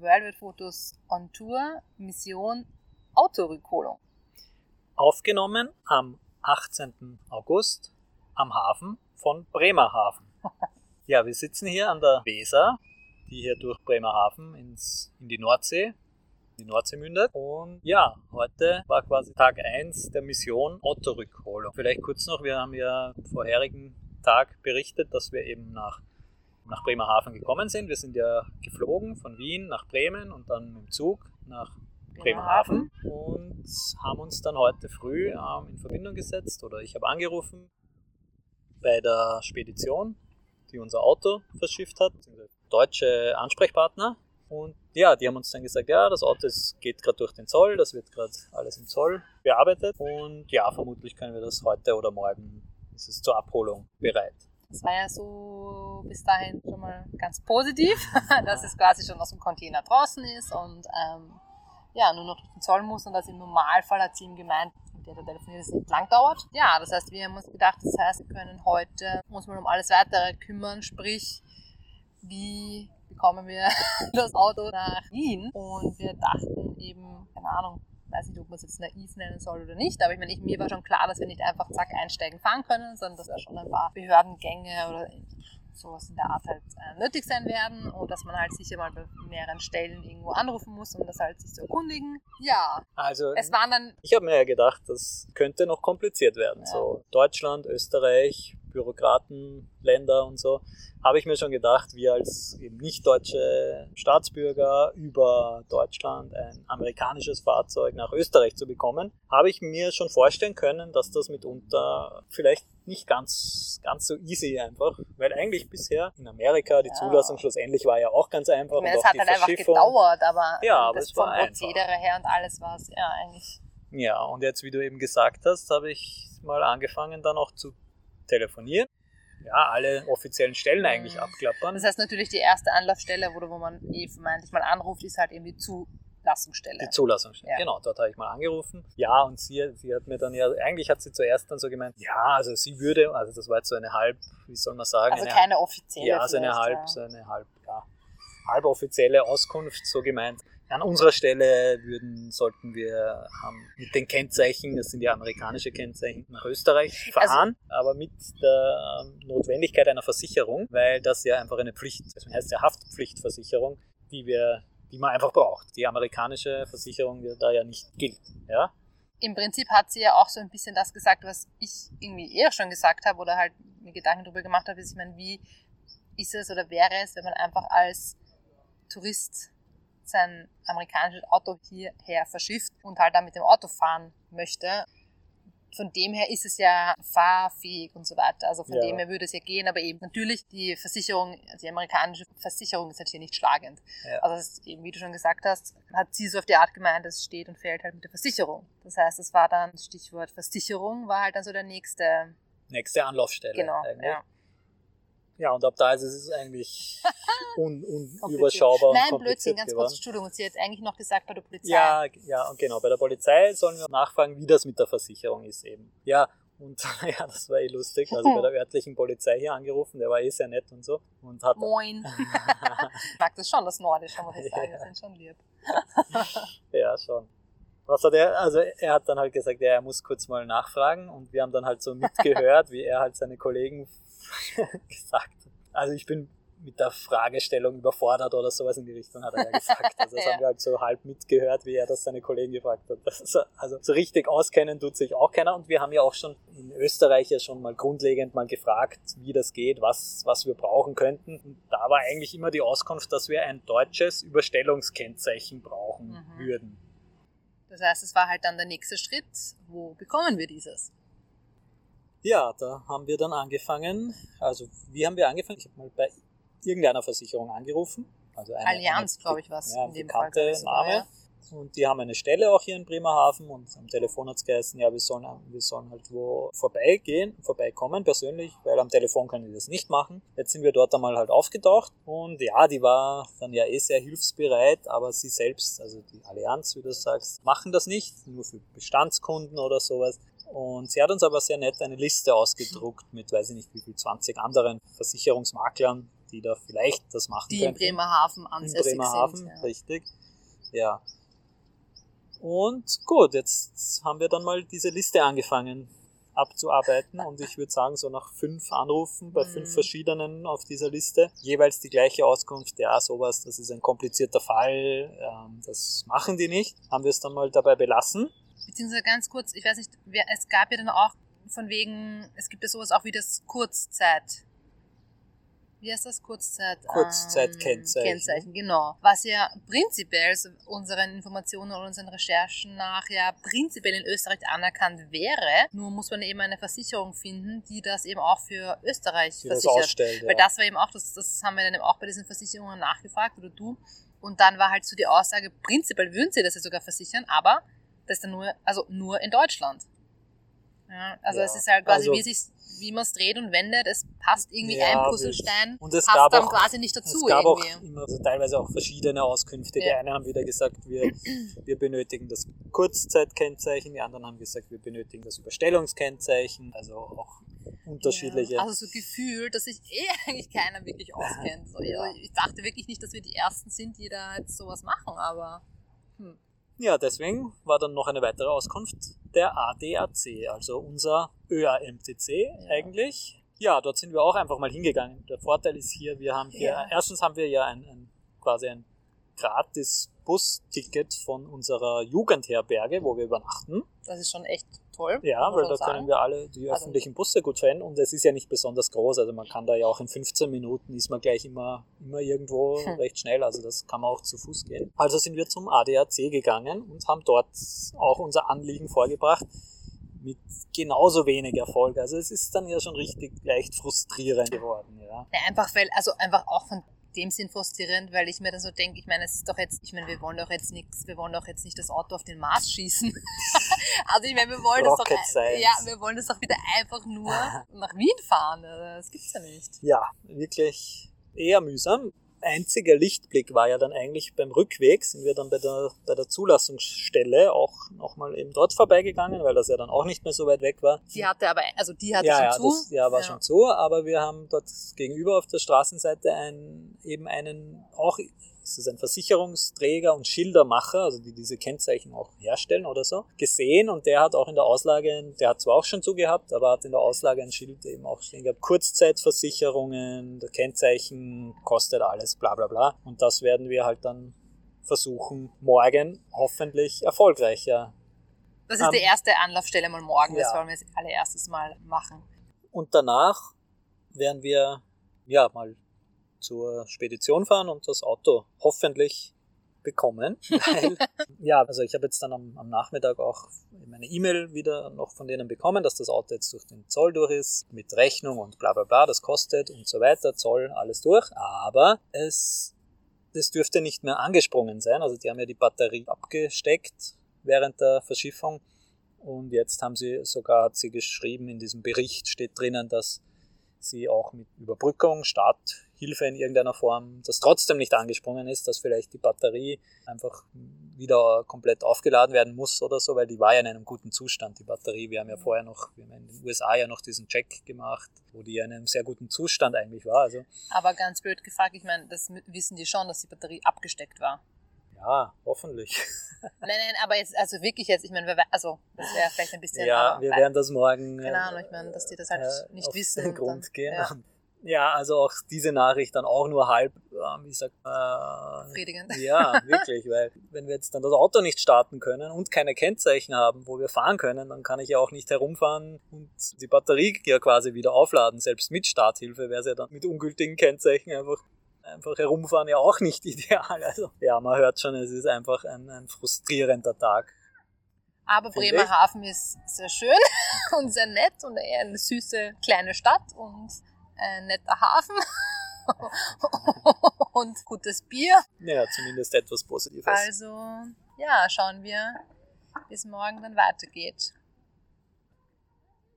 Worldwide Fotos on Tour, Mission Autorückholung. Aufgenommen am 18. August am Hafen von Bremerhaven. Ja, wir sitzen hier an der Weser, die hier durch Bremerhaven ins, in die Nordsee, die Nordsee mündet. Und ja, heute war quasi Tag 1 der Mission Autorückholung. Vielleicht kurz noch, wir haben ja am vorherigen Tag berichtet, dass wir eben nach nach Bremerhaven gekommen sind. Wir sind ja geflogen von Wien nach Bremen und dann dem Zug nach Bremerhaven und haben uns dann heute früh ähm, in Verbindung gesetzt oder ich habe angerufen bei der Spedition, die unser Auto verschifft hat, deutsche Ansprechpartner. Und ja, die haben uns dann gesagt, ja, das Auto geht gerade durch den Zoll, das wird gerade alles im Zoll bearbeitet und ja, vermutlich können wir das heute oder morgen, ist es zur Abholung bereit. Das war ja so bis dahin schon mal ganz positiv, dass es quasi schon aus dem Container draußen ist und ähm, ja, nur noch durch den Zoll muss und das im Normalfall hat sie ihm gemeint, der da telefoniert, dass es nicht lang dauert. Ja, das heißt, wir haben uns gedacht, das heißt, wir können heute uns mal um alles weitere kümmern, sprich, wie bekommen wir das Auto nach Wien und wir dachten eben, keine Ahnung, weiß nicht, ob man es jetzt naiv nennen soll oder nicht, aber ich meine, ich, mir war schon klar, dass wir nicht einfach zack einsteigen fahren können, sondern dass da schon ein paar Behördengänge oder sowas in der Art halt äh, nötig sein werden und dass man halt sicher mal bei mehreren Stellen irgendwo anrufen muss, um das halt sich zu erkundigen. Ja, also es waren dann... Ich habe mir ja gedacht, das könnte noch kompliziert werden. Ja. So Deutschland, Österreich, Bürokratenländer und so, habe ich mir schon gedacht, wir als eben nicht deutsche Staatsbürger über Deutschland ein amerikanisches Fahrzeug nach Österreich zu bekommen, habe ich mir schon vorstellen können, dass das mitunter vielleicht nicht ganz, ganz so easy einfach, weil eigentlich bisher in Amerika die ja. Zulassung schlussendlich war ja auch ganz einfach. Meine, es hat halt einfach gedauert, aber, ja, aber das es vom Prozedere her und alles war es ja eigentlich. Ja, und jetzt, wie du eben gesagt hast, habe ich mal angefangen dann auch zu telefonieren. Ja, alle offiziellen Stellen eigentlich mhm. abklappern. Das heißt natürlich die erste Anlaufstelle, wo, wo man eh vermeintlich mal anruft, ist halt eben die Zulassungsstelle. Die Zulassungsstelle, ja. genau, dort habe ich mal angerufen. Ja, und sie, sie hat mir dann ja, eigentlich hat sie zuerst dann so gemeint, ja, also sie würde, also das war jetzt so eine halb, wie soll man sagen? Also eine, keine offizielle. Ja, so eine halb, ja. so eine halb, ja, halboffizielle Auskunft so gemeint. An unserer Stelle würden, sollten wir ähm, mit den Kennzeichen, das sind ja amerikanische Kennzeichen, nach Österreich also fahren, also, aber mit der ähm, Notwendigkeit einer Versicherung, weil das ja einfach eine Pflicht, das heißt ja Haftpflichtversicherung, die wir, die man einfach braucht. Die amerikanische Versicherung die da ja nicht gilt, ja. Im Prinzip hat sie ja auch so ein bisschen das gesagt, was ich irgendwie eher schon gesagt habe oder halt mir Gedanken darüber gemacht habe, ist, ich meine, wie ist es oder wäre es, wenn man einfach als Tourist sein amerikanisches Auto hierher verschifft und halt dann mit dem Auto fahren möchte. Von dem her ist es ja fahrfähig und so weiter. Also von ja. dem her würde es ja gehen, aber eben natürlich die Versicherung, die amerikanische Versicherung ist halt hier nicht schlagend. Ja. Also ist eben, wie du schon gesagt hast, hat sie so auf die Art gemeint, es steht und fällt halt mit der Versicherung. Das heißt, es war dann Stichwort Versicherung, war halt dann so der nächste nächste Anlaufstelle. Genau. Ja. Ja, und ab da ist es eigentlich un, unüberschaubar Nein, und Blödsinn, ganz kurz, Entschuldigung, Sie hat eigentlich noch gesagt bei der Polizei. Ja, ja, und genau, bei der Polizei sollen wir nachfragen, wie das mit der Versicherung ist eben. Ja, und ja, das war eh lustig. Also bei der örtlichen Polizei hier angerufen, der war eh sehr nett und so. Und hat Moin. ich mag das schon, das Nordische, muss ich sagen, ja. das sind schon lieb. ja, schon. Was hat er, also er hat dann halt gesagt, ja, er muss kurz mal nachfragen und wir haben dann halt so mitgehört, wie er halt seine Kollegen gesagt. Also ich bin mit der Fragestellung überfordert oder sowas in die Richtung, hat er ja gesagt. Also das ja. haben wir halt so halb mitgehört, wie er das seine Kollegen gefragt hat. So, also so richtig auskennen tut sich auch keiner und wir haben ja auch schon in Österreich ja schon mal grundlegend mal gefragt, wie das geht, was, was wir brauchen könnten. Und da war eigentlich immer die Auskunft, dass wir ein deutsches Überstellungskennzeichen brauchen mhm. würden. Das heißt, es war halt dann der nächste Schritt. Wo bekommen wir dieses? Ja, da haben wir dann angefangen. Also, wie haben wir angefangen? Ich habe mal bei irgendeiner Versicherung angerufen. Also eine, Allianz, glaube ich, was ja, in dem bekannte Fall, Name. Ja. Und die haben eine Stelle auch hier in Bremerhaven und am Telefon hat es geheißen, ja, wir sollen, wir sollen halt wo vorbeigehen, vorbeikommen persönlich, weil am Telefon können die das nicht machen. Jetzt sind wir dort einmal halt aufgetaucht und ja, die war dann ja eh sehr hilfsbereit, aber sie selbst, also die Allianz, wie du sagst, machen das nicht, nur für Bestandskunden oder sowas. Und sie hat uns aber sehr nett eine Liste ausgedruckt mit, weiß ich nicht wie viel, 20 anderen Versicherungsmaklern, die da vielleicht das machen Die in könnten. Bremerhaven In ansässig Bremerhaven, sind. Ja. richtig. Ja. Und gut, jetzt haben wir dann mal diese Liste angefangen abzuarbeiten und ich würde sagen, so nach fünf Anrufen bei fünf Mhm. verschiedenen auf dieser Liste, jeweils die gleiche Auskunft, ja, sowas, das ist ein komplizierter Fall, ähm, das machen die nicht, haben wir es dann mal dabei belassen. Beziehungsweise ganz kurz, ich weiß nicht, wer, es gab ja dann auch von wegen, es gibt ja sowas auch wie das Kurzzeit. Wie heißt das? Kurzzeit? Kurzzeitkennzeichen. Ähm, Kennzeichen, genau. Was ja prinzipiell so unseren Informationen und unseren Recherchen nach ja prinzipiell in Österreich anerkannt wäre. Nur muss man eben eine Versicherung finden, die das eben auch für Österreich Die das versichert. ausstellt. Weil ja. das war eben auch, das, das haben wir dann eben auch bei diesen Versicherungen nachgefragt, oder du. Und dann war halt so die Aussage, prinzipiell würden sie das ja sogar versichern, aber das ist dann nur, also nur in Deutschland. Ja, also Ja, es ist halt quasi, also- wie sich, wie man es dreht und wendet, es passt irgendwie Ja, ein Puzzlestein, Und es passt gab dann auch quasi nicht dazu Es gab auch irgendwie. immer also teilweise auch verschiedene Auskünfte. Die einen haben wieder gesagt, wir, wir benötigen das Kurzzeitkennzeichen, die anderen haben gesagt, wir benötigen das Überstellungskennzeichen. Also auch unterschiedliche. Also so gefühlt, dass sich eh eigentlich keiner wirklich auskennt. So, also ich dachte wirklich nicht, dass wir die Ersten sind, die da jetzt sowas machen, aber hm. Ja, deswegen war dann noch eine weitere Auskunft der ADAC, also unser ÖAMTC eigentlich. Ja, dort sind wir auch einfach mal hingegangen. Der Vorteil ist hier, wir haben hier, Ja. erstens haben wir ja ein, ein quasi ein gratis Busticket von unserer Jugendherberge, wo wir übernachten. das ist schon echt toll. Ja, weil da sagen. können wir alle die Also- öffentlichen Busse gut verwenden und es ist ja nicht besonders groß, also man kann da ja auch in 15 Minuten ist man gleich immer, immer irgendwo Hm. recht schnell, also das kann man auch zu Fuß gehen. Also sind wir zum ADAC gegangen und haben dort auch unser Anliegen vorgebracht mit genauso wenig Erfolg. Also es ist dann ja schon richtig leicht frustrierend geworden, ja. Ja, einfach weil, also einfach auch von dem Sinn frustrierend, weil ich mir dann so denke, ich meine, es ist doch jetzt, ich meine, wir wollen doch jetzt nichts, wir wollen doch jetzt nicht das Auto auf den Mars schießen. also ich meine, wir wollen das Rocket doch, Science. ja, wir wollen das doch wieder einfach nur nach Wien fahren. Das gibt's ja nicht. Ja, wirklich eher mühsam. Einziger Lichtblick war ja dann eigentlich beim Rückweg, sind wir dann bei der, bei der Zulassungsstelle auch nochmal eben dort vorbeigegangen, weil das ja dann auch nicht mehr so weit weg war. Die hatte aber, also die hatte ja, schon ja, zu. Das, ja, war schon zu, aber wir haben dort gegenüber auf der Straßenseite ein, eben einen, auch, es ist ein Versicherungsträger und Schildermacher, also die diese Kennzeichen auch herstellen oder so, gesehen und der hat auch in der Auslage, der hat zwar auch schon zugehabt, aber hat in der Auslage ein Schild eben auch stehen gehabt, Kurzzeitversicherungen, der Kennzeichen kostet alles, bla bla bla. Und das werden wir halt dann versuchen, morgen hoffentlich erfolgreicher Das ist Ähm, die erste Anlaufstelle mal morgen, das ja. wollen wir jetzt allererstes mal machen. Und danach werden wir ja mal zur Spedition fahren und das Auto hoffentlich bekommen. Weil, ja, also ich habe jetzt dann am, am Nachmittag auch meine E-Mail wieder noch von denen bekommen, dass das Auto jetzt durch den Zoll durch ist, mit Rechnung und bla bla bla, das kostet und so weiter, Zoll, alles durch. Aber es, das dürfte nicht mehr angesprungen sein. Also die haben ja die Batterie abgesteckt während der Verschiffung. Und jetzt haben sie sogar, hat sie geschrieben, in diesem Bericht steht drinnen, dass sie auch mit Überbrückung, Starthilfe in irgendeiner Form, das trotzdem nicht angesprungen ist, dass vielleicht die Batterie einfach wieder komplett aufgeladen werden muss oder so, weil die war ja in einem guten Zustand, die Batterie. Wir haben ja vorher noch, wir haben in den USA ja noch diesen Check gemacht, wo die ja in einem sehr guten Zustand eigentlich war. Also Aber ganz blöd gefragt, ich meine, das wissen die schon, dass die Batterie abgesteckt war. Ja, hoffentlich. Nein, nein, aber jetzt, also wirklich jetzt, ich meine, also das wäre vielleicht ein bisschen. Ja, wir werden das morgen Keine Ahnung, ich meine, dass die das halt äh, nicht auf wissen den und Grund dann- gehen. ja. Ja. also auch diese Nachricht dann auch nur halb, äh, wie sagt man, befriedigend. Ja, wirklich, weil wenn wir jetzt dann das Auto nicht starten können und keine Kennzeichen haben, wo wir fahren können, dann kann ich ja auch nicht herumfahren und die Batterie ja quasi wieder aufladen. Selbst mit Starthilfe wäre es ja dann mit ungültigen Kennzeichen einfach einfach herumfahren ja auch nicht ideal. Also ja, man hört schon, es ist einfach ein, ein frustrierender Tag. Aber Bremerhaven ist sehr schön und sehr nett und eher eine süße kleine Stadt und ein netter Hafen und gutes Bier. Ja, zumindest etwas Positives. Also, ja, schauen wir, wie es morgen dann weitergeht.